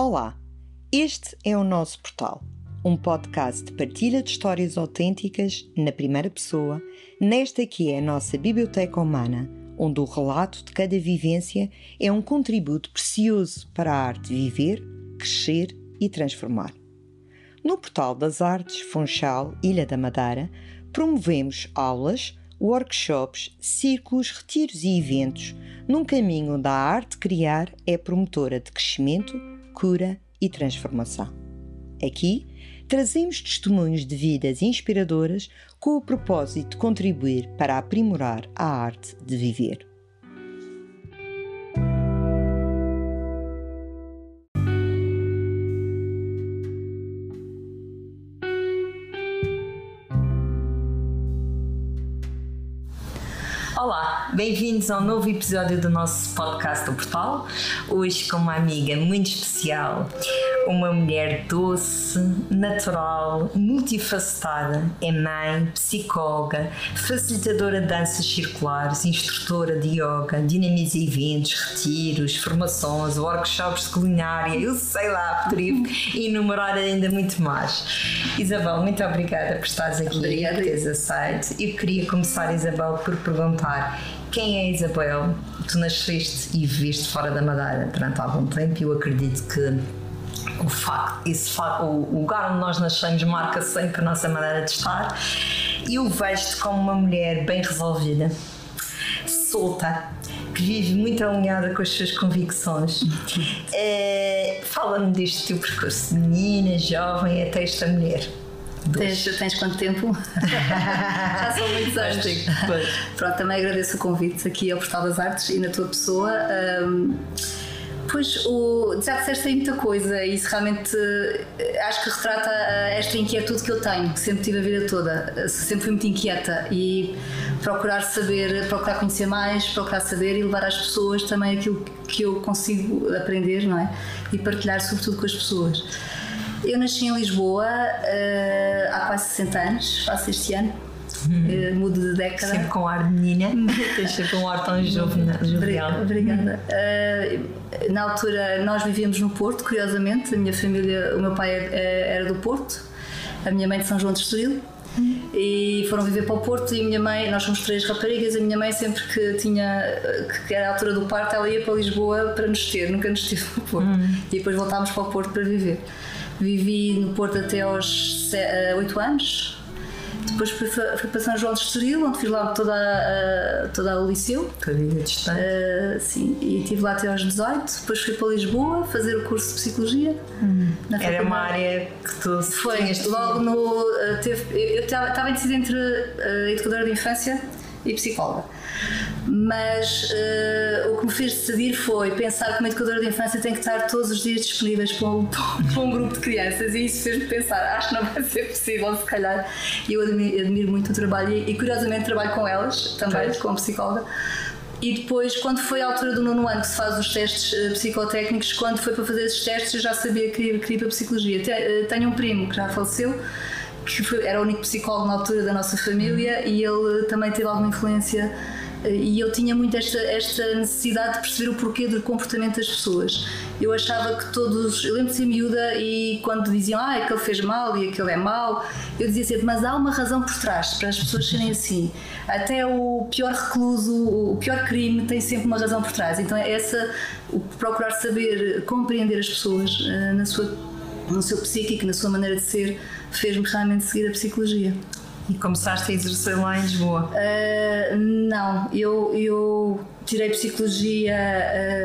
Olá, este é o nosso portal, um podcast de partilha de histórias autênticas na primeira pessoa, nesta que é a nossa biblioteca humana, onde o relato de cada vivência é um contributo precioso para a arte viver, crescer e transformar. No Portal das Artes Funchal, Ilha da Madeira, promovemos aulas, workshops, círculos, retiros e eventos num caminho onde a arte criar é promotora de crescimento, cura e transformação. Aqui trazemos testemunhos de vidas inspiradoras com o propósito de contribuir para aprimorar a arte de viver. Olá, bem-vindos a um novo episódio do nosso podcast do Portal. Hoje com uma amiga muito especial, uma mulher doce, natural, multifacetada, é mãe, psicóloga, facilitadora de danças circulares, instrutora de yoga, dinamiza eventos, retiros, formações, workshops de culinária, eu sei lá, poderia enumerar ainda muito mais. Isabel, muito obrigada por estares aqui, Obrigada. por teres aceito. Eu queria começar, Isabel, por perguntar quem é Isabel? Tu nasceste e viveste fora da Madeira durante algum tempo e eu acredito que o facto, esse facto, o lugar onde nós nascemos marca sempre a nossa maneira de estar. E eu vejo-te como uma mulher bem resolvida, solta, que vive muito alinhada com as suas convicções. Eh, Fala-me deste teu percurso de menina, jovem, até esta mulher. Tens, tens quanto tempo? Já são muitos anos. Pronto, também agradeço o convite aqui ao Portal das Artes e na tua pessoa. Ahm, pois o, já disseste aí muita coisa e isso realmente eh, acho que retrata ah, esta inquietude que eu tenho, que sempre tive a vida toda. Eh, Sempre fui muito inquieta e procurar saber, procurar conhecer mais, procurar saber e levar às pessoas também aquilo que eu consigo aprender, não é? E partilhar sobretudo com as pessoas. Eu nasci em Lisboa eh, há quase 60 anos, faço este ano, eh, mudo de década. Sempre com ar de menina, sempre um ar tão jovial. Obrigada. Eh, na altura nós vivíamos no Porto, curiosamente, a minha família, o meu pai eh, era do Porto, a minha mãe de São João de Estoril. E foram viver para o Porto e a minha mãe, nós somos três raparigas, a minha mãe sempre que tinha, que era a altura do parto, ela ia para Lisboa para nos ter, nunca nos teve no Porto. E depois voltámos para o Porto para viver. Vivi no Porto até aos 8 anos, depois fui, fui para São João de Estoril, onde fiz lá toda, a, toda o liceu. Vida distante. Uh, sim, e estive lá até aos 18. Depois fui para Lisboa fazer o curso de Psicologia. na Era uma área que tu Foi, logo no. uh, teve, eu estava estava indecisa entre uh, educadora de infância e psicóloga. Mas uh, o que me fez decidir foi pensar que uma educadora de infância tem que estar todos os dias disponíveis para um, para um grupo de crianças e isso fez-me pensar, acho que não vai ser possível se calhar. E eu admiro, admiro muito o trabalho e, e, curiosamente trabalho com elas também, como psicóloga. E depois, quando foi a altura do nono ano que se faz os testes eh, psicotécnicos, quando foi para fazer esses testes, eu já sabia que queria, queria ir para a psicologia. Eh, Tenho um primo que já faleceu, que foi- era o único psicólogo na altura da nossa família e ele também teve alguma influência. E eu tinha muito esta, esta necessidade de perceber o porquê do comportamento das pessoas. Eu achava que todos. Eu lembro de ser miúda e quando diziam ah, aquele fez mal e aquele é mau, eu dizia sempre, mas há uma razão por trás para as pessoas serem assim. Até o pior recluso, o pior crime tem sempre uma razão por trás. Então é essa, o procurar saber compreender as pessoas eh, na sua, no seu psíquico, na sua maneira de ser, fez-me realmente seguir a psicologia. E começaste a exercer lá em Lisboa. Uh, não, eu, eu tirei psicologia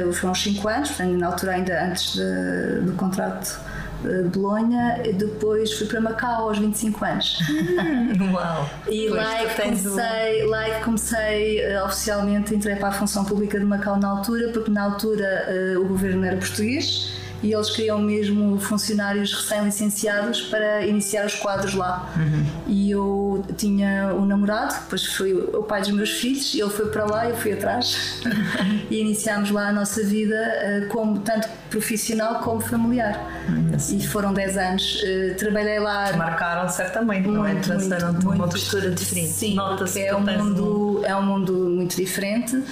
uh, foram uns 5 anos, portanto, na altura ainda antes de- do contrato de Bolonha, e depois fui para Macau aos 25 anos. Uau! E Pois, lá é, tu que comecei, lá é que comecei uh, oficialmente, entrei para a função pública de Macau na altura, porque na altura uh, o governo era português e eles queriam mesmo funcionários recém-licenciados para iniciar os quadros lá. E eu tinha um namorado, depois foi o pai dos meus filhos, ele foi para lá, eu fui atrás e iniciámos lá a nossa vida, uh, como, tanto profissional como familiar. E foram 10 anos. Uh, trabalhei lá Marcaram certamente, não é? Muito, uma postura diferente. Sim, Nota-se é um- mundo, é um mundo muito diferente.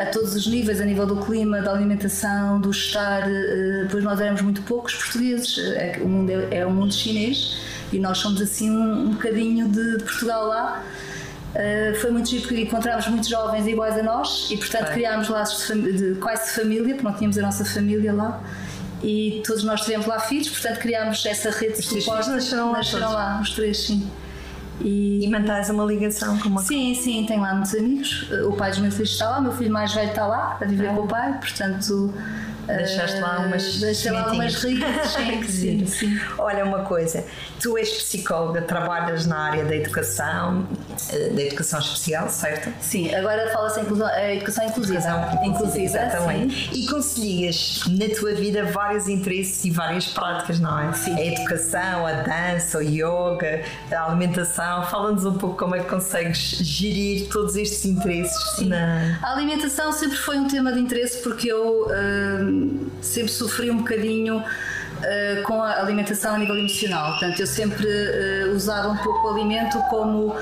A todos os níveis, a nível do clima, da alimentação, do estar, uh, pois nós éramos muito poucos portugueses, é, o mundo é, é um mundo chinês e nós somos assim um, um bocadinho de, Portugal lá. Uh, foi muito giro porque encontramos muitos jovens iguais a nós e, portanto, criámos laços de, de, quase família, porque não tínhamos a nossa família lá. E todos nós tivemos lá filhos, portanto, criámos essa rede de suporte. Nasceram lá, nasceram lá, os três, sim. E, e mantens uma ligação com uma Sim, sim, tenho lá muitos amigos. O pai dos meus filhos está lá, o meu filho mais velho está lá a viver é. com o pai, portanto Deixaste lá umas Deixei lá umas raízes, sim, sim, sim. Olha uma coisa, tu és psicóloga, trabalhas na área da educação, eh, da educação especial, certo? Sim, agora fala-se a educação inclusiva. Educação inclusiva, exatamente. E concilias na tua vida vários interesses e várias práticas, não é? Sim. A educação, a dança, o yoga, a alimentação. Fala-nos um pouco como é que consegues gerir todos estes interesses. Sim. Na... A alimentação sempre foi um tema de interesse porque eu. Sempre sofri um bocadinho uh, com a alimentação a nível emocional. Portanto, eu sempre uh, usava um pouco o alimento como uh,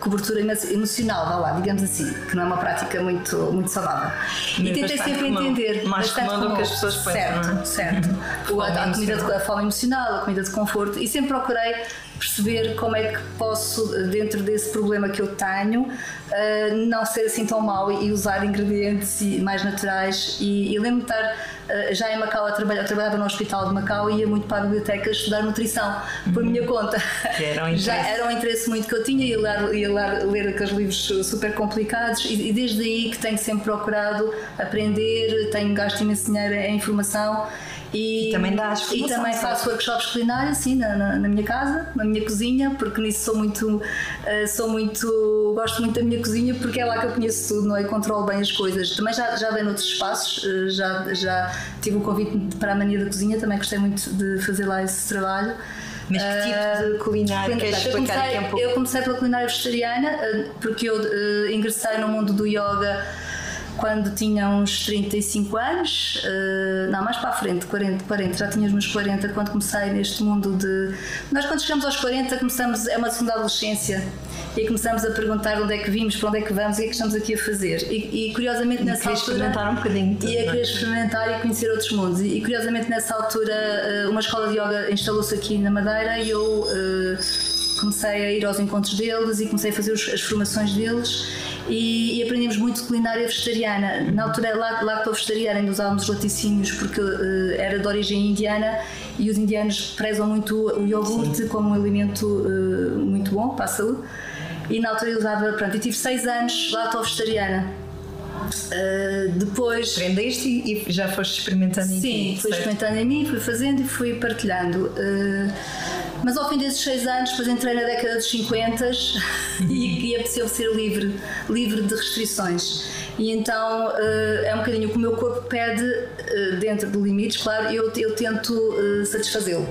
cobertura emocional, vá lá, digamos assim, que não é uma prática muito, muito saudável. E tentei sempre comum. entender. Mais comum do que as pessoas pensam. Certo, é? certo. o, a, a comida de, a fome emocional, a comida de conforto, e sempre procurei perceber como é que posso, dentro desse problema que eu tenho, uh, não ser assim tão mau e usar ingredientes mais naturais. E, e lembro-me de estar uh, já em Macau a trabalhar, eu trabalhava no hospital de Macau e ia muito para a biblioteca estudar nutrição por minha conta. Era um já era um interesse muito que eu tinha, ia, lá, ia lá ler aqueles livros super complicados e, e desde aí que tenho sempre procurado aprender, tenho gasto imenso dinheiro em informação e, e também dás E também faço workshops culinários, sim, na, na, na, minha casa, na minha cozinha, porque nisso sou muito, uh, sou muito, gosto muito da minha cozinha porque é lá que eu conheço tudo, não é? Controlo bem as coisas. Também já, já dei noutros espaços, uh, já, já tive o um convite para a mania da cozinha, também gostei muito de fazer lá esse trabalho. Mas que tipo de eh, culinária uh, queres explicar aqui um pouco? Eu comecei pela culinária vegetariana porque eu ingressei no mundo do yoga quando tinha uns 35 anos, uh, não, mais para a frente, 40, 40, já tinha os meus 40 quando comecei neste mundo de. Nós, quando chegamos aos 40, começamos, é uma segunda adolescência e começamos a perguntar onde é que vimos, para onde é que vamos e o que é que estamos aqui a fazer. E, e curiosamente, e nessa altura. experimentar um bocadinho. Tudo, e a querer experimentar e conhecer outros mundos. E, e, curiosamente, nessa altura, uh, uma escola de yoga instalou-se aqui na Madeira e eu. Comecei a ir aos encontros deles e comecei a fazer as formações deles e, e aprendemos muito de culinária vegetariana. Na altura era lacto-vegetariana, ainda usávamos laticínios porque uh, era de origem indiana e os indianos prezam muito o iogurte Sim. como um alimento uh, muito bom para a saúde. E na altura eu usava, pronto, eu tive seis anos lacto-vegetariana. Uh, depois. Aprendeste e, e já foste experimentando em Sim, fui experimentando em mim, fui fazendo e fui partilhando. Uh, mas ao fim desses seis anos, depois entrei na década dos 50 e, e apeteceu ser livre, livre de restrições. E então uh, é um bocadinho o que o meu corpo pede, uh, dentro de limites, claro, eu, eu tento uh, satisfazê-lo.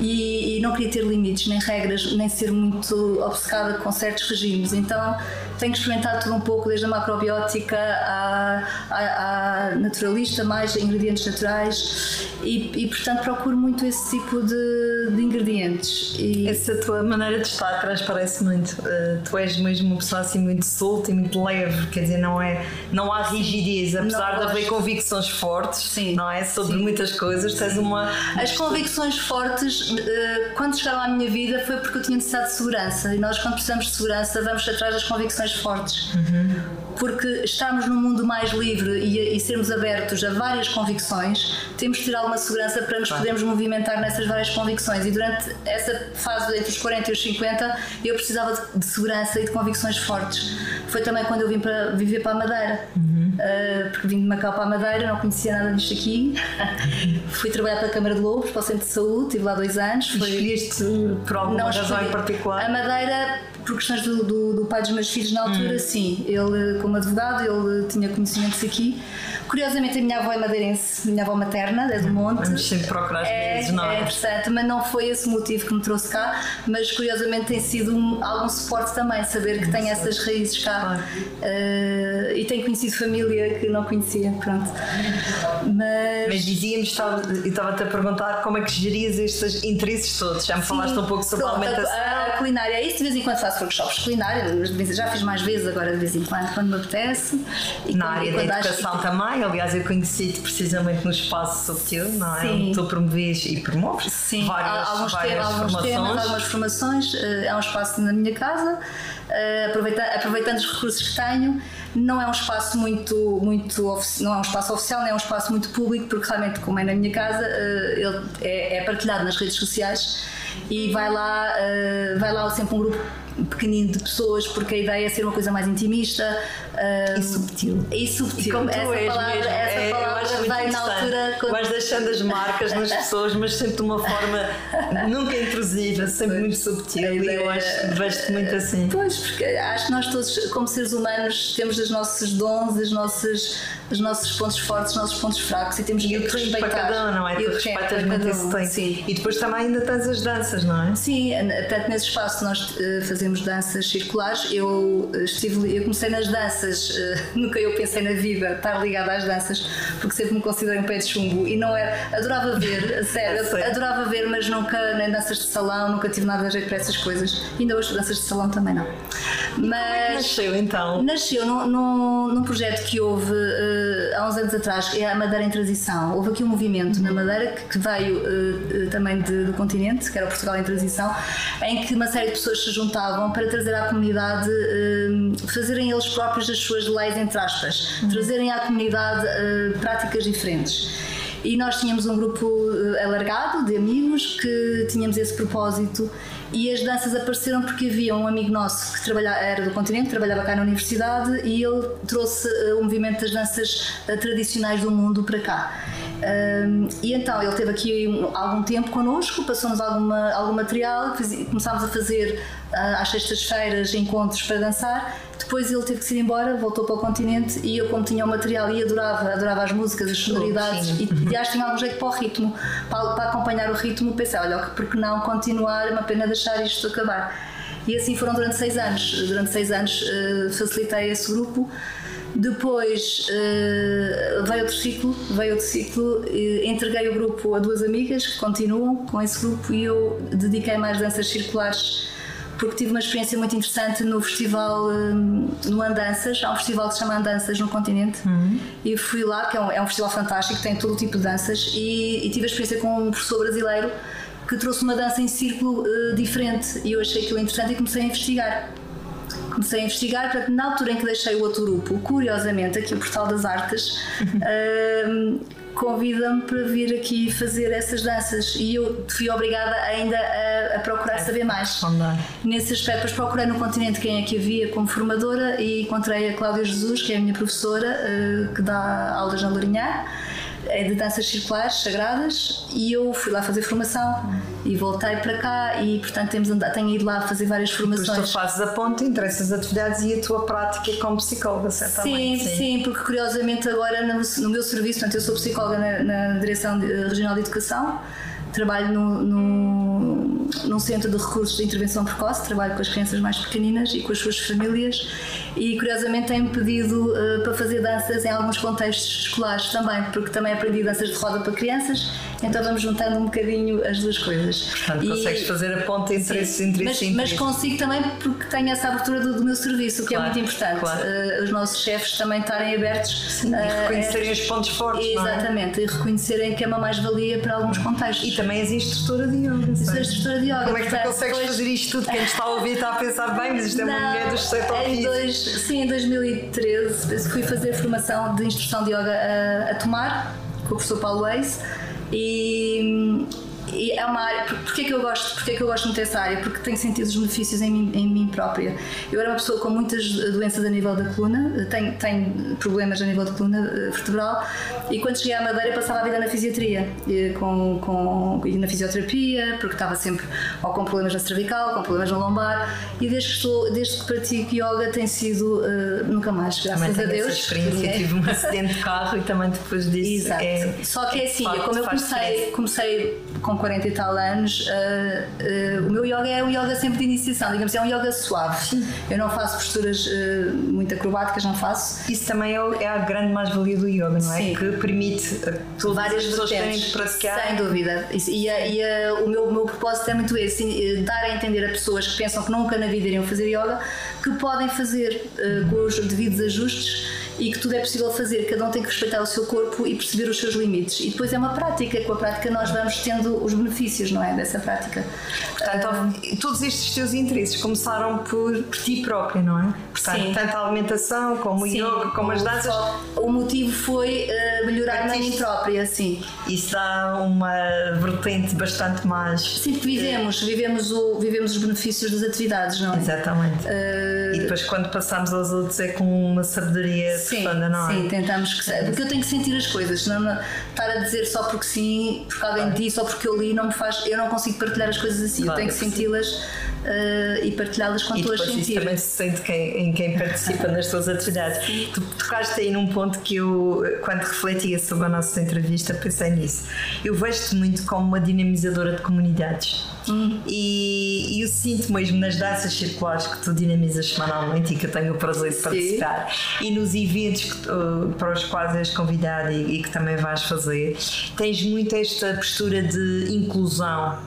E, e, não queria ter limites, nem regras, nem ser muito obcecada com certos regimes. Então tenho experimentado tudo um pouco, desde a macrobiótica à, à, à naturalista, mais ingredientes naturais, e, e, portanto procuro muito esse tipo de, de ingredientes. E... Essa tua maneira de estar transparece muito. tu és mesmo uma pessoa assim muito solta e muito leve, quer dizer, não é não há rigidez, apesar não, de haver convicções fortes, sim, não é? Sobre sim. muitas coisas, tens uma. As convicções fortes, eh, quando chegaram à minha vida, foi porque eu tinha necessidade de segurança. E nós, quando precisamos de segurança, vamos atrás das convicções fortes. Uhum. Porque estarmos num mundo mais livre e, e, sermos abertos a várias convicções, temos de ter alguma segurança para nos claro. podermos movimentar nessas várias convicções. E durante essa fase entre os 40 e os 50, eu precisava de, de segurança e de convicções fortes. Foi também quando eu vim para viver para a Madeira Uhum. Uh, porque vim de Macau para a Madeira, não conhecia nada disto aqui. Fui trabalhar para a Câmara de Lobos, para o Centro de Saúde, estive lá dois anos. Foi... Escolheste por alguma não razão em particular? A Madeira, por questões do, do, do, pai dos meus filhos na altura, uhum. sim. Ele, como advogado, ele tinha conhecimentos aqui. Curiosamente, a minha avó é madeirense, minha avó materna, é do Monte. Vamos sempre procurar é, não é? É interessante, mas não foi esse motivo que me trouxe cá, mas curiosamente tem sido um, algum suporte também, saber que tem essas raízes cá. Uh, e tenho conhecido família que não conhecia, pronto. Mas, mas dizíamos, e estava-te a perguntar como é que gerias estes interesses todos. Já me Sim, falaste um pouco sobre a alimentação. A, culinária é isso, de vez em quando faço workshops culinária, já fiz mais vezes, agora de vez em quando, quando me apetece. E Na quando, área da educação acho... também, aliás, eu conheci-te precisamente no espaço subtil, não é? Sim. Onde tu promoves e promoves Sim. várias, alguns várias temas, formações. Alguns temas, algumas formações, é um espaço na minha casa, eh, aproveitando, aproveitando os recursos que tenho não é um espaço muito, muito não é um espaço oficial, não é um espaço muito público, porque realmente, como é na minha casa, eh, ele é, é partilhado nas redes sociais e vai lá, vai lá sempre um grupo pequenino de pessoas, porque a ideia é ser uma coisa mais intimista um, e subtil. E subtil. E como tu essa és palavra, mesmo. Essa é, palavra vai na altura. Quando... Vais deixando as marcas nas pessoas, mas sempre de uma forma nunca intrusiva, sempre pois. muito subtil. E eu acho que vejo-te muito assim. Pois, porque acho que nós todos, como seres humanos, temos os nossos dons, os nossos, os nossos pontos fortes, os nossos pontos fracos e temos que respeitar. Para cada um, não é? Tu respeitas muito isso. Um. Sim. E depois também ainda tens as danças, não é? Sim, tanto nesse espaço nós uh, fazemos danças circulares. Eu, eh, estive, eu comecei nas danças uh, nunca eu pensei na vida estar ligada às danças, porque sempre me considerei um pé de chumbo e não era. Adorava ver, sério, adorava ver, mas nunca nem danças de salão, nunca tive nada a jeito para essas coisas. Ainda hoje danças de salão também não. Mas. É que nasceu então? Nasceu num, num, num projeto que houve uh, há uns anos atrás, é a Madeira em Transição. Houve aqui um movimento na Madeira que, que veio uh, também de, do continente, que era o Portugal em Transição, em que uma série de pessoas se juntavam para trazer à comunidade, fazerem eles próprios as suas leis, entre aspas, uhum. trazerem à comunidade uh, práticas diferentes. E nós tínhamos um grupo uh, alargado de amigos que tínhamos esse propósito e as danças apareceram porque havia um amigo nosso que trabalhava, era do continente, trabalhava cá na universidade e ele trouxe o movimento das danças tradicionais do mundo para cá. Um, e então ele teve aqui algum tempo connosco, passou-nos alguma, algum material, começámos a fazer uh, às sextas-feiras encontros para dançar depois ele teve que se ir embora, voltou para o continente e eu, como tinha o material e adorava, adorava as músicas, as sonoridades e, e acho que tinha algum jeito para o ritmo, para, para acompanhar o ritmo, pensei, olha, porque não continuar, é uma pena deixar isto acabar. E assim foram durante seis anos. Durante seis anos uh, facilitei esse grupo. Depois uh, veio outro ciclo, veio outro ciclo, uh, entreguei o grupo a duas amigas que continuam com esse grupo e eu dediquei mais danças circulares porque tive uma experiência muito interessante no festival hum, no Andanças, há um festival que se chama Andanças no continente uhum. e fui lá, que é um, é um, festival fantástico, tem todo o tipo de danças e, e tive a experiência com um professor brasileiro que trouxe uma dança em círculo uh, diferente e eu achei aquilo interessante e comecei a investigar comecei a investigar, portanto, na altura em que deixei o outro grupo, curiosamente, aqui o Portal das Artes, uh, convida-me para vir aqui fazer essas danças e eu fui obrigada ainda a, a procurar é, saber mais. Nesse aspecto, depois procurei no continente quem é que havia como formadora e encontrei a Cláudia Jesus, que é a minha professora, uh, que dá aulas na Lourinhã é de danças circulares sagradas e eu fui lá fazer formação e voltei para cá e portanto temos andado, tenho ido lá fazer várias formações. Depois tu fazes a ponte entre essas atividades e a tua prática como psicóloga, certamente. Sim, sim, sim porque curiosamente agora no, no, meu serviço, portanto eu sou psicóloga na, na Direção Regional de Educação, trabalho no, no, num centro de recursos de intervenção precoce, trabalho com as crianças mais pequeninas e com as suas famílias e curiosamente tem-me pedido uh, para fazer danças em alguns contextos escolares também, porque também aprendi danças de roda para crianças, então vamos juntando um bocadinho as duas coisas. Portanto, e, consegues fazer a ponta entre esses entre mas, mas consigo também porque tenho essa abertura do, do meu serviço, o que é claro, é muito importante. Claro. Uh, os nossos chefes também estarem abertos Sim, uh, e reconhecerem os pontos fortes. É? Exatamente, é? e reconhecerem que é uma mais-valia para alguns contextos. E também és instrutora de yoga. Sou instrutora de yoga. Como é que tu consegues depois... fazer isto tudo? Quem está a ouvir está a pensar, bem, mas isto é uma mulher dos sete dois, Sim, em 2013 fui fazer formação de instrução de yoga a, a tomar com o professor Paulo Weiss e e é uma área. Porquê que eu gosto? Porquê que eu gosto muito dessa área? Porque tenho sentido os benefícios em mim, em mim própria. Eu era uma pessoa com muitas doenças a nível da coluna, tenho, tenho problemas a nível da coluna eh, vertebral e quando cheguei à Madeira passava a vida na fisiatria, com, com, e na fisioterapia, porque estava sempre ou com problemas na cervical, com problemas na lombar e desde que, estou, desde que pratico yoga tem sido uh, nunca mais, graças também a Deus. Essa experiência, é. tive um acidente de carro e também depois disso. Exato. É, Só que é assim, como eu comecei, comecei com 40 e tal anos, uh, uh, o meu yoga é um yoga sempre de iniciação, digamos, é um yoga suave. Sim. Eu não faço posturas uh, muito acrobáticas, não faço. Isso também é, é a grande mais-valia do yoga, não é? Sim. Que permite todas várias pessoas terem de praticar. Sem dúvida. E, a, e a, o, meu, meu propósito é muito esse, dar a entender a pessoas que pensam que nunca na vida iriam fazer yoga, que podem fazer com os devidos ajustes e que tudo é possível fazer, cada um tem que respeitar o seu corpo e perceber os seus limites. E depois é uma prática, com a prática nós vamos tendo os benefícios, não é? Dessa prática. Portanto, uh, todos estes teus interesses começaram por, por ti própria, não é? Portanto, sim. tanto a alimentação, como sim, o yoga, como as danças. O motivo foi uh, melhorar a mim própria, sim. Isso dá uma vertente bastante mais. Sim, porque vivemos, vivemos, o, vivemos os benefícios das atividades, não é? Exatamente. Uh, e depois, quando passamos aos outros, é com uma sabedoria profunda, não é? Sim, tentamos que seja. Porque eu tenho que sentir as coisas, senão estar a dizer só porque sim, porque alguém claro. disse ou porque eu li, não me faz. Eu não consigo partilhar as coisas assim, claro, eu tenho que senti-las uh, e partilhá-las com tu as sentir. Também se sente quem, em quem participa nas tuas atividades. Tu tocaste aí num ponto que eu, quando refletia sobre a nossa entrevista, pensei nisso. Eu vejo-te muito como uma dinamizadora de comunidades. Hum. E, e, eu sinto mesmo nas danças circulares que tu dinamizas semanalmente e que eu tenho o prazer de participar Sim. e nos eventos que, para os quais és convidada e, e, que também vais fazer, tens muito esta postura de inclusão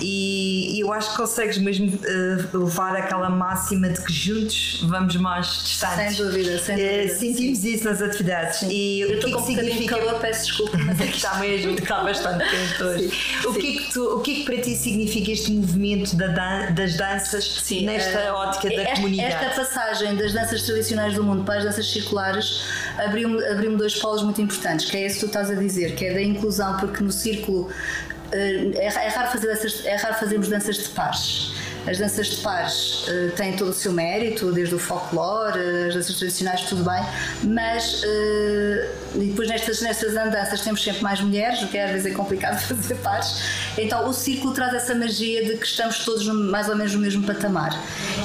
e, e eu acho que consegues mesmo uh, levar aquela máxima de que juntos vamos mais distantes. Sem dúvida, sem dúvida. Uh, sentimos Sim. isso nas atividades. Sim. E eu o que, é que significa? Calor, peço desculpa, mas aqui está mesmo, está bastante quente hoje. O que, é que tu, o que é que para ti significa este movimento da dan das danças Sim, nesta uh, ótica da esta, comunidade? Esta passagem das danças tradicionais do mundo para as danças circulares abriu-me abriu dois polos muito importantes, que é isso que tu estás a dizer, que é da inclusão, porque no círculo eh, é, é, raro fazer essas, é raro fazermos danças de pares. As danças de pares uh, têm todo o seu mérito, desde o folclore, as danças tradicionais, tudo bem, mas uh, e depois nestas, nestas andanças temos sempre mais mulheres, o que às vezes é complicado fazer pares. Então o círculo traz essa magia de que estamos todos no, mais ou menos no mesmo patamar.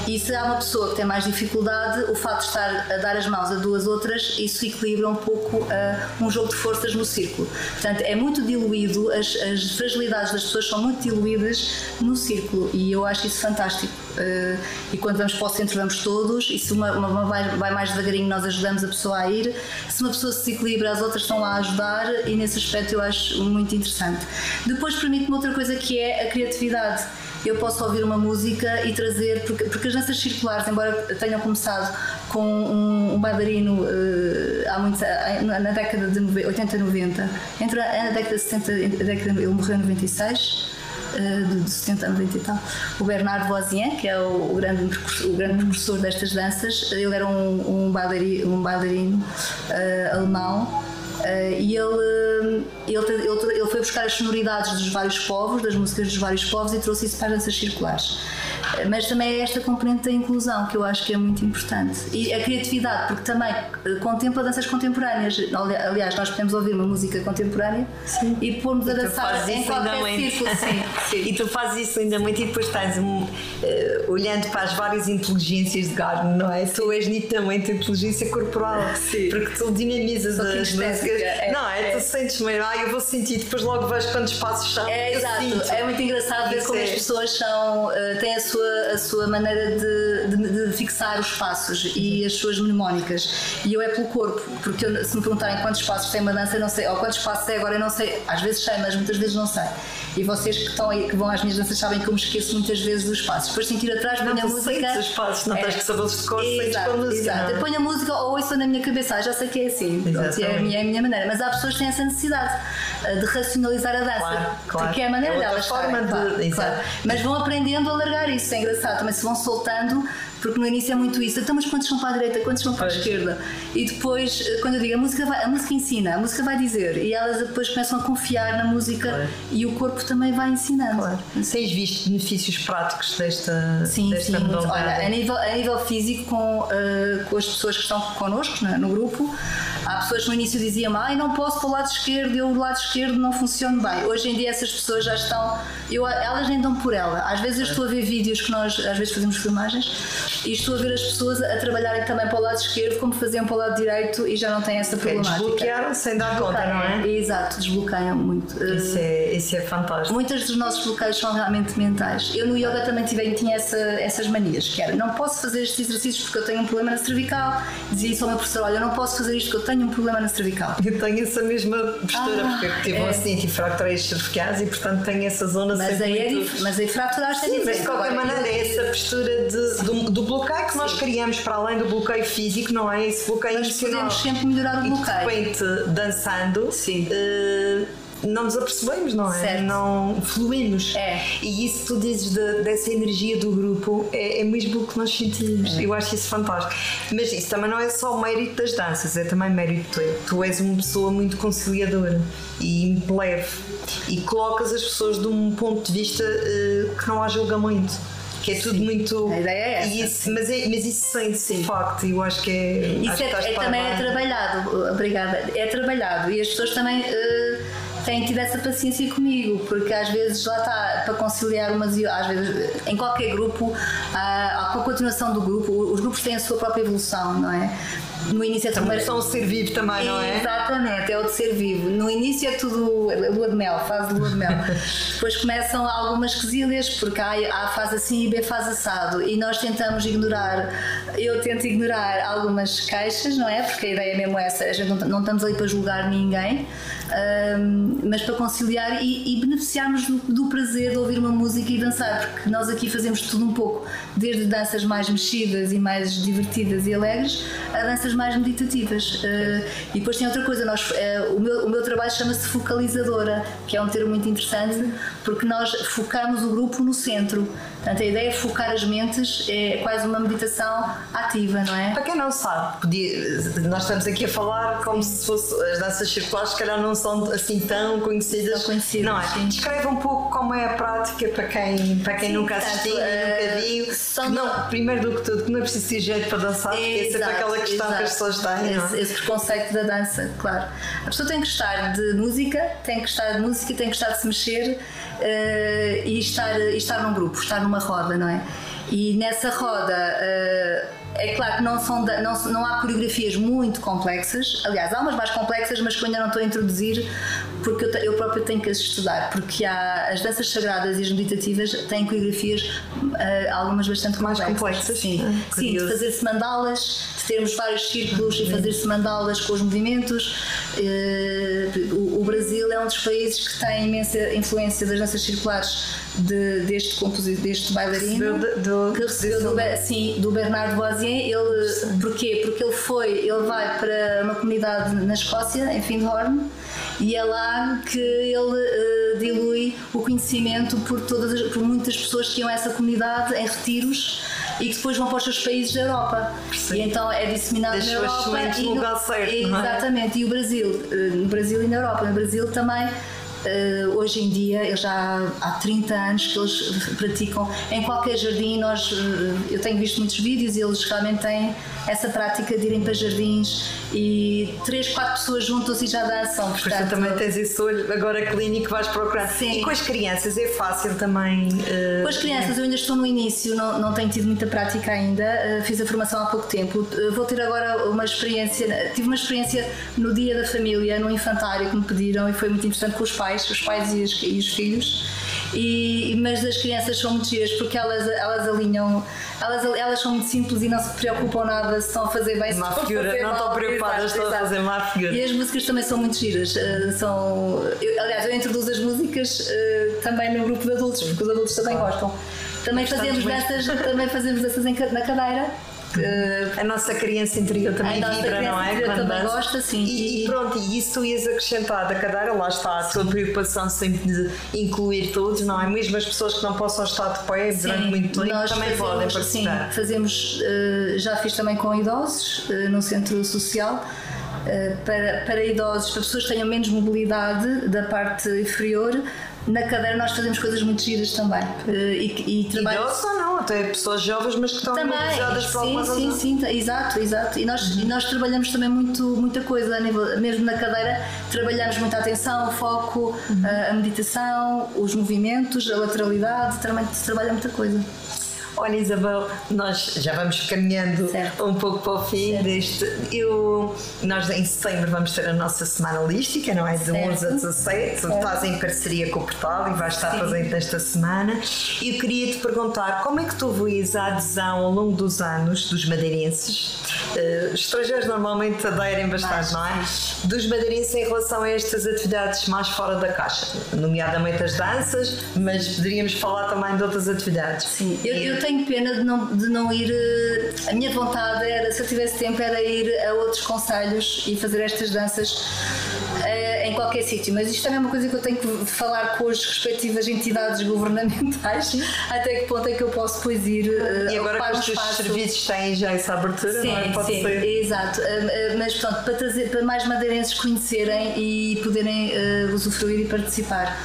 E se há uma pessoa que tem mais dificuldade, o fato de estar a dar as mãos a duas outras, isso equilibra um pouco uh, um jogo de forças no círculo. Portanto, é muito diluído, as, as fragilidades das pessoas são muito diluídas no círculo e eu acho isso fantástico. Uh, e quando vamos para o centro vamos todos e se uma, uma vai, vai, mais devagarinho nós ajudamos a pessoa a ir. Se uma pessoa se equilibra as outras estão lá a ajudar e nesse aspecto eu acho muito interessante. Depois permite-me outra coisa que é a criatividade. Eu posso ouvir uma música e trazer, porque, porque as danças circulares, embora tenham começado com um, um bailarino uh, há muitos, na década de 80, 90, entre a, década de 70, a década, ele morreu em 96, uh, de 70 a 90 e tal, o Bernard Voisin, que é o, o grande, o grande precursor destas danças, ele era um, um bailarino, um bailarino uh, alemão Uh, e ele, ele, ele, ele, foi buscar as sonoridades dos vários povos, das músicas dos vários povos e trouxe isso para as danças circulares mas também é esta componente da inclusão que eu acho que é muito importante. E a criatividade, porque também eh, contempla danças contemporâneas. Aliás, nós podemos ouvir uma música contemporânea sim. e pôr-nos a dançar em qualquer círculo. Sim, sim. E tu fazes isso ainda muito e depois estás um, uh, olhando para as várias inteligências de Garden, não é? Tu és nitidamente inteligência corporal, sim. porque tu dinamizas as músicas. É, não, é, é, tu sentes meio, ah, eu vou sentir, depois logo vejo quantos passos são. É, exato, sinto. é muito engraçado ver como é. as pessoas são, uh, têm a sua sua, a sua maneira de, de, de, fixar os passos e as suas mnemónicas. E eu é pelo corpo, porque eu, se me perguntarem quantos passos tem uma dança, eu não sei, ou quantos passos é agora, eu não sei. Às vezes sei, mas muitas vezes não sei. E vocês que estão aí, que vão às minhas danças, sabem que eu me esqueço muitas vezes dos passos. Depois sentir atrás, ponho a música. os passos, não é, tens que sabê-los de cor, exato, a música. Exato, eu ponho a música ou ouço na minha cabeça, ah, já sei que é assim. Pronto, é, a minha, é a minha maneira. Mas há pessoas que têm essa necessidade eh, de racionalizar a dança, claro, claro. porque é a maneira é delas. Forma de, claro, claro. Mas vão aprendendo a largar isso, é engraçado. Também se vão soltando porque no início é muito isso, então mas quantos são para a direita, quantos são para a esquerda? E depois, eh, quando eu digo a música, vai, a música ensina, a música vai dizer, e elas depois começam a confiar na música claro. e o corpo também vai ensinando. Claro. Tens visto benefícios práticos desta Sim, desta sim. Olha, a nível, a nível físico, com, uh, com as pessoas que estão connosco né, no grupo, há pessoas que no início diziam, ai, não posso para o lado esquerdo, eu o lado esquerdo não funciona bem. Hoje em dia essas pessoas já estão, eu, elas nem dão por ela. Às vezes eu estou a ver vídeos que nós, às vezes fazemos filmagens, e estou a ver as pessoas a trabalharem também para o lado esquerdo como faziam para o lado direito e já não têm essa problemática. Desbloquearam sem dar conta, não é? Exato, desbloqueiam muito. Isso é, isso é fantástico. Muitos dos nossos bloqueios são realmente mentais. Eu no yoga também tive, tinha essa, essas manias, que era não posso fazer estes exercícios porque eu tenho um problema na cervical. Dizia isso ao meu professor: olha, eu não posso fazer isto porque eu tenho um problema na cervical. Eu tenho essa mesma postura, ah, porque tive é. um acidente e as cervicais e portanto tenho essa zona mas aí é muito... Mas aí fracturaste é diferente. Mas de qualquer maneira é essa postura de, do, do, bloqueio que Sim. nós criamos para além do bloqueio físico, não é? Esse bloqueio mas emocional. podemos sempre melhorar o bloqueio. E de repente, dançando. Sim. Uh, não nos apercebemos, não é? Certo. Não fluímos. É. E isso que tu dizes de, dessa energia do grupo é, é mesmo o que nós sentimos. É. Eu acho isso fantástico. Mas isso também não é só o mérito das danças, é também mérito teu. Tu és uma pessoa muito conciliadora e leve e colocas as pessoas de um ponto de vista uh, que não há julgamento que é tudo Sim. muito. A ideia é essa. Isso, mas, é, mas isso sente-se de facto, eu acho que é. Isso é, é também é trabalhado, obrigada. É trabalhado e as pessoas também. Uh, têm tido essa paciência comigo, porque às vezes lá está, para conciliar umas e às vezes em qualquer grupo, com a continuação do grupo, os grupos têm a sua própria evolução, não é? No início é tudo. A evolução de ser vivo também, não é? Exatamente, é o de ser vivo. No início é tudo lua de mel, fase de lua de mel. Depois começam algumas quesilhas, porque há, há fase assim e B fase assado. E nós tentamos ignorar, eu tento ignorar algumas queixas, não é? Porque a ideia é mesmo essa, a gente não, não estamos ali para julgar ninguém um, mas para conciliar e, e beneficiarmos do, do, prazer de ouvir uma música e dançar, porque nós aqui fazemos tudo um pouco, desde danças mais mexidas e mais divertidas e alegres, a mais meditativas. Uh, e depois tem outra coisa, nós, uh, o, meu, o meu trabalho chama-se focalizadora, que é um termo muito interessante, porque nós focamos o grupo no centro. Portanto, a ideia é focar as mentes, é quase uma meditação ativa, não é? Para quem não sabe, podia, nós estamos aqui a falar como se fosse as danças circulares, se calhar não são assim tão conhecidas. São conhecidas não é? Descreve um pouco como é a prática para quem, para quem sim, nunca assistiu, nunca eh, viu. São não, primeiro do que tudo, que não é preciso ter jeito para dançar, porque é sempre aquela questão exato. que as pessoas têm. Esse, esse, preconceito da dança, claro. A pessoa tem que gostar de música, tem que gostar de música, tem que gostar de se mexer uh, e, estar, e estar num grupo, estar numa roda, não é? E nessa roda. É claro que não, são não, não há coreografias muito complexas, aliás, há umas mais complexas, mas que eu ainda não estou a introduzir porque eu, eu próprio tenho que as estudar, porque há as danças sagradas e as meditativas têm coreografias, uh, algumas bastante mais complexas. complexas. Sim, ah, sim de fazer-se mandalas, de termos vários círculos e fazer-se mandalas com os movimentos. Uh, o, o Brasil é um dos países que tem imensa influência das danças circulares de, deste compositor, deste bailarino do, do, que recebeu do, sim, do Bernardo Boisier. Ele, sim. porquê? Porque ele foi, ele vai para uma comunidade na Escócia, em Findhorn, e é lá que ele uh, dilui o conhecimento por todas as, por muitas pessoas que iam a essa comunidade em retiros e que depois vão para os seus países da Europa. Sim. E então é disseminado Deixou na Europa. E no lugar certo, é? Exatamente. É? E o Brasil, uh, no Brasil e na Europa. No Brasil também Uh, hoje em dia, eu já há 30 anos que eles praticam em qualquer jardim. Nós, uh, eu tenho visto muitos vídeos e eles realmente têm essa prática de irem para jardins e três, quatro pessoas juntam-se e já dançam. Portanto, tu também tens esse olho agora clínico, vais procurar. Sim. E com as crianças é fácil também. Uh, com as crianças, eu ainda estou no início, não, não tenho tido muita prática ainda. fiz a formação há pouco tempo. vou ter agora uma experiência. Tive uma experiência no Dia da Família, no infantário, que me pediram e foi muito interessante com os pais pais, os pais e os, e os filhos. E, mas as crianças são muito giras porque elas, elas alinham, elas, elas são muito simples e não se preocupam nada se estão a fazer bem, se má estão figura, a fazer não estão preocupadas, estão a fazer má figura. E as músicas também são muito giras. Uh, são, eu, aliás, eu introduzo as músicas uh, também no grupo de adultos, porque os adultos também gostam. Também fazemos, também fazemos dessas na cadeira a nossa criança interior também a vibra, não é? Quando também dança. gosta, sim. E, e, pronto, e isso tu ias acrescentar da cadeira, lá está a tua preocupação sempre de incluir todos, não é? Mesmo as pessoas que não possam estar de pé durante muito tempo também fazemos, podem participar. Sim, fazemos, eh, já fiz também com idosos eh, no centro social. Para, para idosos, para pessoas que tenham menos mobilidade da parte inferior, na cadeira nós fazemos coisas muito giras também. E, e trabalho... Idosos ou não? até pessoas jovens, mas que estão também, mobilizadas para sim, sim, sim, sim, exato, exato. E nós, uhum. e nós trabalhamos também muito, muita coisa, nível, mesmo na cadeira, trabalhamos muita atenção, o foco, uhum. a, a meditação, os movimentos, a lateralidade, também se trabalha muita coisa. Olha, Isabel, nós já vamos caminhando certo. um pouco para o fim certo. deste. Eu, nós em setembro vamos ter a nossa semana holística, não é? De certo. 11 a 17. Certo. Estás em parceria com o portal e vais estar Sim. presente esta semana. E eu queria te perguntar como é que tu vês a adesão ao longo dos anos dos madeirenses? Uh, estrangeiros normalmente aderem bastante, não é? Dos madeirenses em relação a estas atividades mais fora da caixa, nomeadamente as danças, mas poderíamos falar também de outras atividades. Sim, eu, eu tenho pena de não, de não ir. Eh, a minha vontade era, se eu tivesse tempo, era ir a outros conselhos e fazer estas danças em qualquer sítio, mas isto também é uma coisa que eu tenho que falar com as respectivas entidades governamentais, até que ponto é que eu posso depois ir uh, E agora que os serviços têm já essa abertura, sim, não é? Pode sim, ser. exato. Uh, uh, mas pronto, para, trazer, para mais madeirenses conhecerem e poderem usufruir e participar.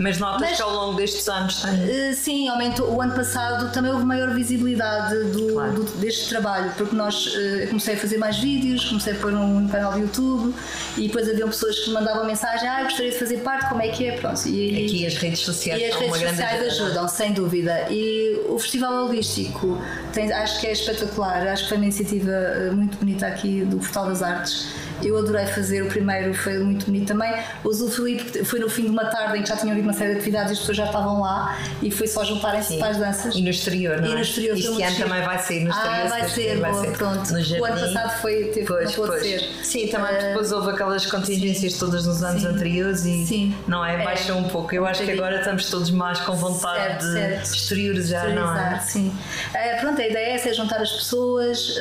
Mas notas mas, que ao longo destes anos tem? Uh, sim, aumentou. O ano passado também houve maior visibilidade do, claro. do deste trabalho, porque nós uh, comecei a fazer mais vídeos, comecei a pôr um canal do YouTube e depois haviam pessoas que me mandavam mensagem: Ah, gostaria de fazer parte, como é que é? Pronto. E, Aqui as redes sociais e as redes sociais é? ajudam, sem dúvida. E o Festival Holístico tem, acho que é espetacular, acho que foi uma iniciativa eh, muito bonita aqui do Portal das Artes eu adorei fazer o primeiro, foi muito bonito também. Usufruí porque foi no fim de uma tarde em que já tinham havido uma série de atividades e as pessoas já estavam lá e foi só juntarem-se para as danças. E no exterior, não é? E no exterior este ano também vai ser no exterior. Ah, vai ser, vai ser. pronto. O ano passado foi, teve, pois, não ser. Sim, também depois houve aquelas contingências sim, todas nos anos anteriores e sim. não é? Baixa é, um pouco. Eu acho que agora estamos todos mais com vontade de exteriorizar, não é? Sim. Uh, pronto, a ideia é essa, é juntar as pessoas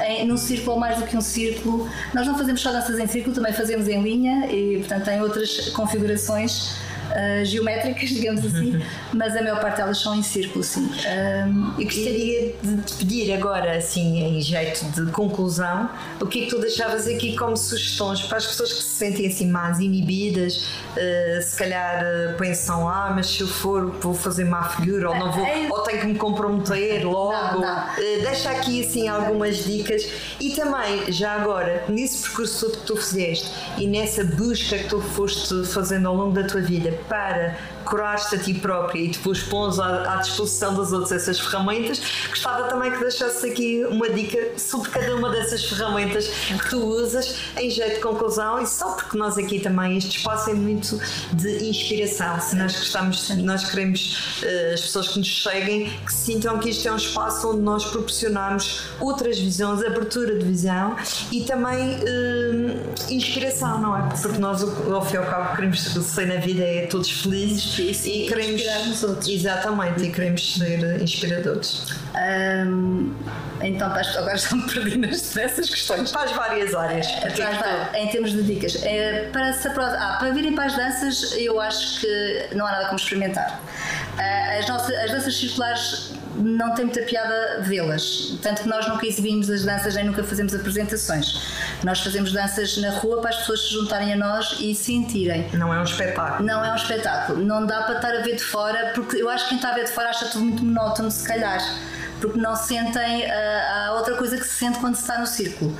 em, num círculo ou mais do que um círculo. Nós não fazemos só danças em círculo, também fazemos em linha e, portanto, tem outras configurações uh, geométricas, digamos assim, mas a maior parte delas são em círculo, sim. Um, Eu gostaria de te pedir agora, assim, em jeito de conclusão, o que é que tu deixavas aqui como sugestões para as pessoas que se sentem assim mais inibidas, uh, se calhar uh, pensam, ah, mas se eu for vou fazer má figura, ou não vou, é... ou tenho que me comprometer logo. Não, não. Deixa aqui assim algumas dicas e também, já agora, nesse percurso que tu fizeste e nessa busca que tu foste fazendo ao longo da tua vida para curar-te a ti própria e depois pões à, à, disposição das outras essas ferramentas, gostava também que deixasses aqui uma dica sobre cada uma dessas ferramentas que tu usas em jeito de conclusão e só porque nós aqui também este espaço é muito de inspiração. Se nós gostamos, nós queremos uh, as pessoas que nos cheguem que sintam que isto é um espaço onde nós proporcionamos outras visões, abertura de visão e também uh, inspiração, não é? Porque nós ao fim e ao cabo queremos ser na vida é todos felizes e, e queremos inspirar nos outros. Exatamente, e queremos ser inspiradores. Um, então, agora já-me perdi nessas questões. Faz várias áreas. É, em termos de dicas. É, para, se, ah, para virem para as danças, eu acho que não há nada como experimentar. Ah, as, nossas, as danças circulares não tem muita piada vê-las. Tanto que nós nunca exibimos as danças nem nunca fazemos apresentações. Nós fazemos danças na rua para as pessoas se juntarem a nós e sentirem. Não é um espetáculo. Não é um espetáculo. Não dá para estar a ver de fora, porque eu acho que quem está a ver de fora acha tudo muito monótono, se calhar porque não sentem uh, a outra coisa que se sente quando se está no círculo.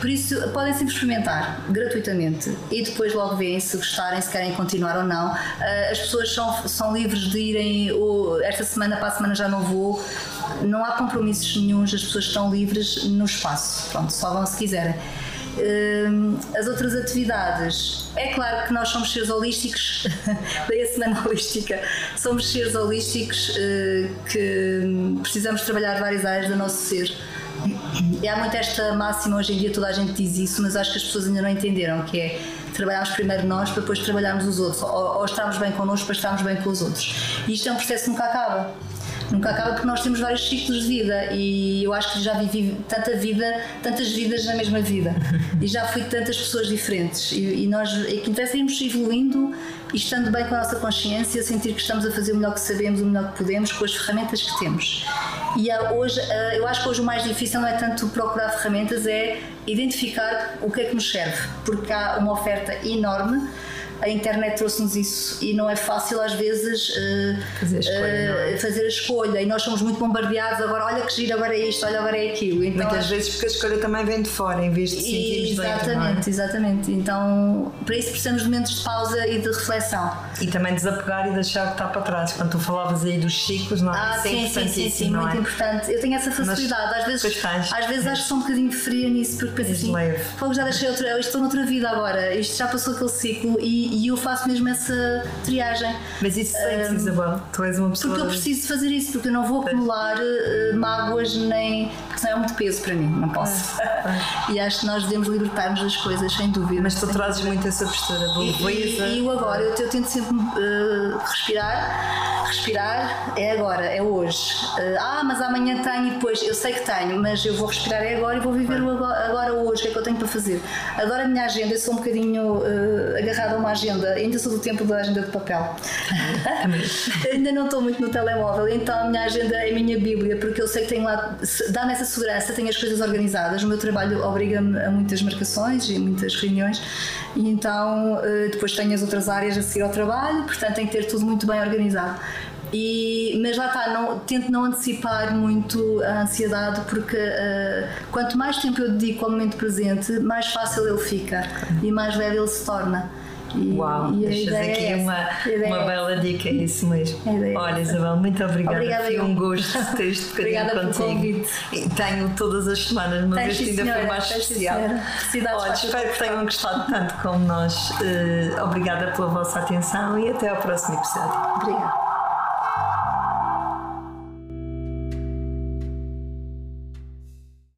Por isso, podem sempre experimentar gratuitamente e depois logo veem se gostarem, se querem continuar ou não. Uh, as pessoas são, são livres de irem, ou, esta semana para a semana já não vou. Não há compromissos nenhums, as pessoas estão livres no espaço. Pronto, só vão se quiserem. As outras atividades, é claro que nós somos seres holísticos, daí a semana holística, somos seres holísticos eh, que precisamos trabalhar várias áreas do nosso ser. E há muito esta máxima hoje em dia, toda a gente diz isso, mas acho que as pessoas ainda não entenderam, que é trabalharmos primeiro nós para depois trabalharmos os outros, ou, ou estarmos bem connosco para estarmos bem com os outros. E isto é um processo que nunca acaba nunca acaba porque nós temos vários ciclos de vida e eu acho que já vivi tanta vida, tantas vidas na mesma vida. E já fui tantas pessoas diferentes. E, e nós, e que interessa irmos evoluindo e estando bem com a nossa consciência, sentir que estamos a fazer o melhor que sabemos, o melhor que podemos com as ferramentas que temos. E hoje, eu acho que hoje o mais difícil não é tanto procurar ferramentas, é identificar o que é que nos serve, porque há uma oferta enorme a internet trouxe-nos isso. E não é fácil às vezes uh, fazer, a escolha, uh, fazer, a escolha, e nós somos muito bombardeados. Agora olha que giro, agora é isto, olha agora é aquilo. Então, muitas vezes porque a escolha também vem de fora em vez de sentirmos exatamente, dentro, é? exatamente, então para isso precisamos de momentos de pausa e de reflexão. E também desapegar e deixar o que está para trás. Quando tu falavas aí dos ciclos, não é? Ah, sim, sim, sim, sim, muito é? importante. Eu tenho essa facilidade, Mas, às vezes, às vezes acho que sou um bocadinho fria nisso porque penso assim, fogo já deixei outra, estou noutra vida agora, isto já passou aquele ciclo e, e eu faço mesmo essa triagem. Mas isso sentes, um, Isabel? Tu és uma pessoa. Porque eu preciso fazer isso, porque eu não vou acumular uh, mágoas nem. porque senão é muito peso para mim, não posso. E acho que nós devemos libertar-nos das coisas, sem dúvida. Mas tu trazes muito essa postura de leveza. E, e, eu agora, eu, eu tento sempre uh, respirar. Respirar é agora, é hoje. Uh, ah, mas amanhã tenho e depois, eu sei que tenho, mas eu vou respirar é agora e vou viver o agora, agora hoje, o que é que eu tenho para fazer. Adoro a minha agenda, eu sou um bocadinho uh, agarrada a uma agenda, ainda sou do tempo da agenda de papel. ainda não estou muito no telemóvel, então a minha agenda é a minha bíblia, porque eu sei que tenho lá, dá-me essa segurança, tenho as coisas organizadas. O meu trabalho obriga-me a muitas marcações e muitas reuniões, e então uh, depois tenho as outras áreas a seguir ao trabalho, portanto tenho que ter tudo muito bem organizado. E, mas lá está, não, tento não antecipar muito a ansiedade porque uh, quanto mais tempo eu dedico ao momento presente, mais fácil ele fica e mais leve ele se torna. E, Uau, e deixas aqui é uma, uma é bela dica, é isso mesmo. É Olha, Isabel, muito obrigada. obrigada Foi um gosto ter este bocadinho contigo. E tenho todas as semanas, mas este ainda foi mais especial. Olha, espero que tenham gostado tanto como nós. Uh, obrigada pela vossa atenção e até ao próximo episódio. Obrigada.